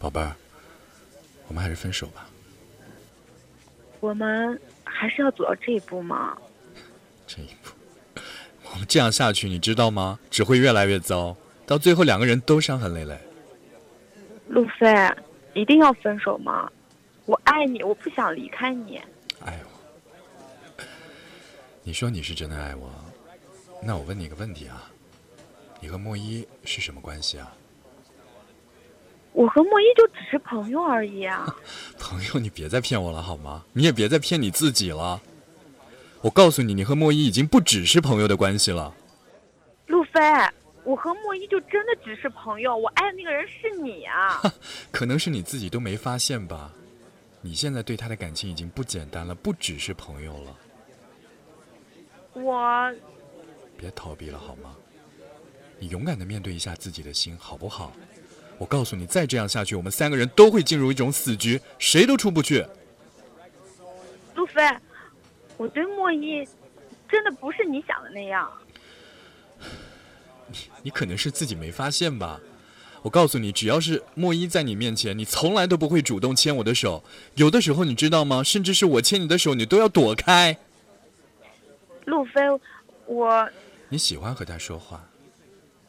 宝贝儿，我们还是分手吧。我们还是要走到这一步吗？这一步，我们这样下去，你知道吗？只会越来越糟，到最后两个人都伤痕累累。路飞，一定要分手吗？我爱你，我不想离开你。爱我？你说你是真的爱我，那我问你个问题啊，你和莫一是什么关系啊？我和莫一就只是朋友而已啊！朋友，你别再骗我了好吗？你也别再骗你自己了。我告诉你，你和莫一已经不只是朋友的关系了。路飞，我和莫一就真的只是朋友，我爱的那个人是你啊！可能是你自己都没发现吧？你现在对他的感情已经不简单了，不只是朋友了。我别逃避了好吗？你勇敢的面对一下自己的心，好不好？我告诉你，再这样下去，我们三个人都会进入一种死局，谁都出不去。路飞，我对莫一真的不是你想的那样。你你可能是自己没发现吧？我告诉你，只要是莫一在你面前，你从来都不会主动牵我的手。有的时候，你知道吗？甚至是我牵你的手，你都要躲开。路飞，我你喜欢和他说话，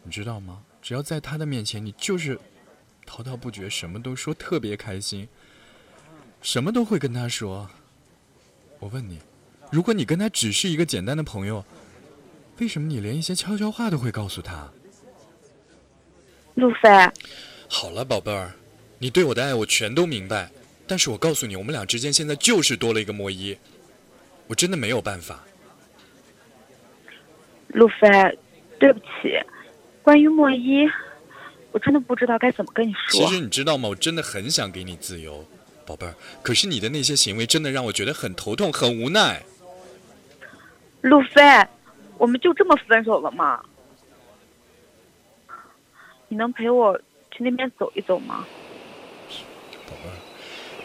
你知道吗？只要在他的面前，你就是。滔滔不绝，什么都说，特别开心，什么都会跟他说。我问你，如果你跟他只是一个简单的朋友，为什么你连一些悄悄话都会告诉他？路飞，好了，宝贝儿，你对我的爱我全都明白，但是我告诉你，我们俩之间现在就是多了一个莫伊，我真的没有办法。路飞，对不起，关于莫一。我真的不知道该怎么跟你说。其实你知道吗？我真的很想给你自由，宝贝儿。可是你的那些行为真的让我觉得很头痛，很无奈。路飞，我们就这么分手了吗？你能陪我去那边走一走吗？宝贝儿，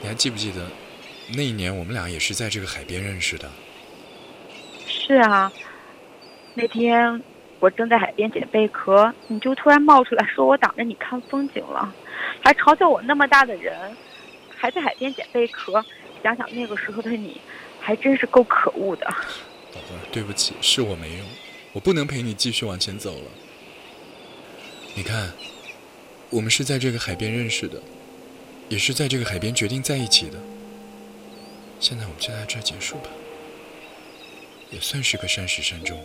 你还记不记得那一年我们俩也是在这个海边认识的？是啊，那天。我正在海边捡贝壳，你就突然冒出来说我挡着你看风景了，还嘲笑我那么大的人还在海边捡贝壳。想想那个时候的你，还真是够可恶的。宝贝，对不起，是我没用，我不能陪你继续往前走了。你看，我们是在这个海边认识的，也是在这个海边决定在一起的。现在我们就在这结束吧，也算是个善始善终。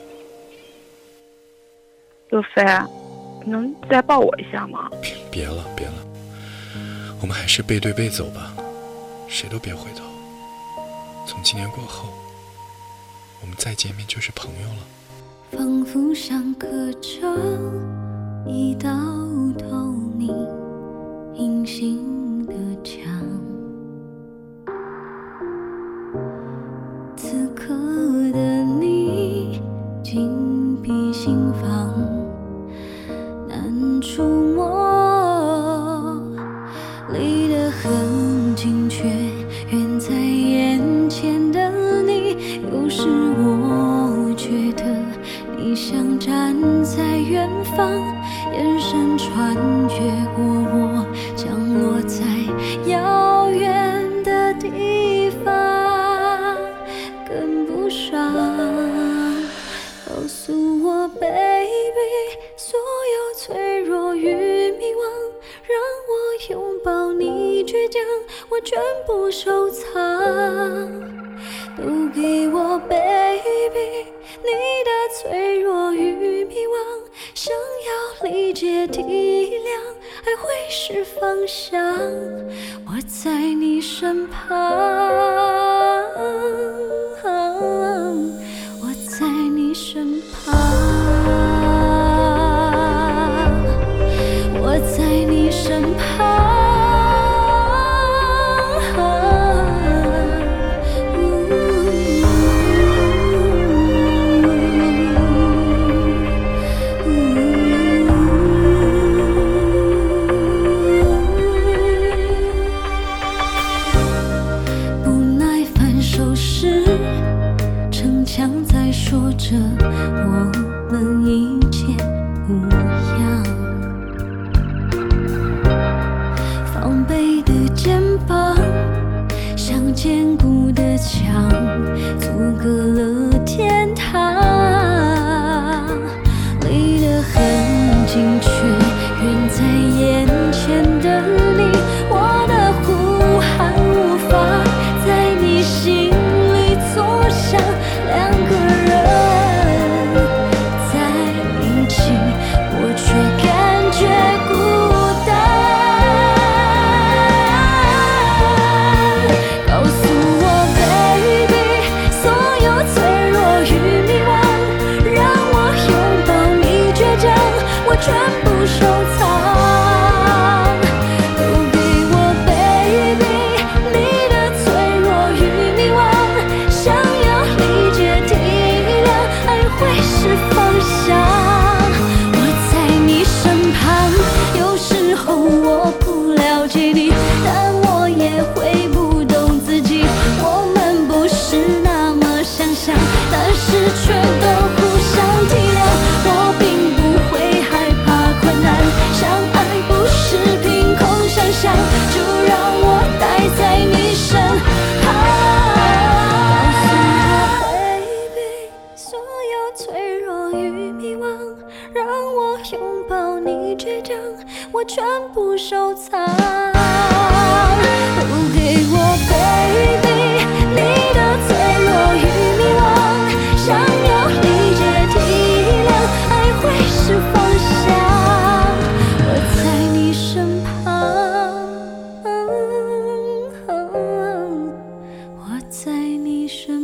路飞，能再抱我一下吗？别别了，别了，我们还是背对背走吧，谁都别回头。从今年过后，我们再见面就是朋友了。仿佛像刻着一道透明隐形的墙。离得很近，却远在眼前的你，有时我觉得你像站在远方，眼神穿越过我，降落在遥远的地方，跟不上，告诉我，baby 所有脆弱与。将我全部收藏，都给我，baby。你的脆弱与迷惘，想要理解体谅，爱会是方向。我在你身旁，城墙在说着我们一切无恙，防备的肩膀像坚固的墙，阻隔了天。脆弱与迷惘让我拥抱你倔强我全部收藏。oh 给我 baby 你的脆弱与迷惘想要理解体谅爱会是方向我在你身旁我在你身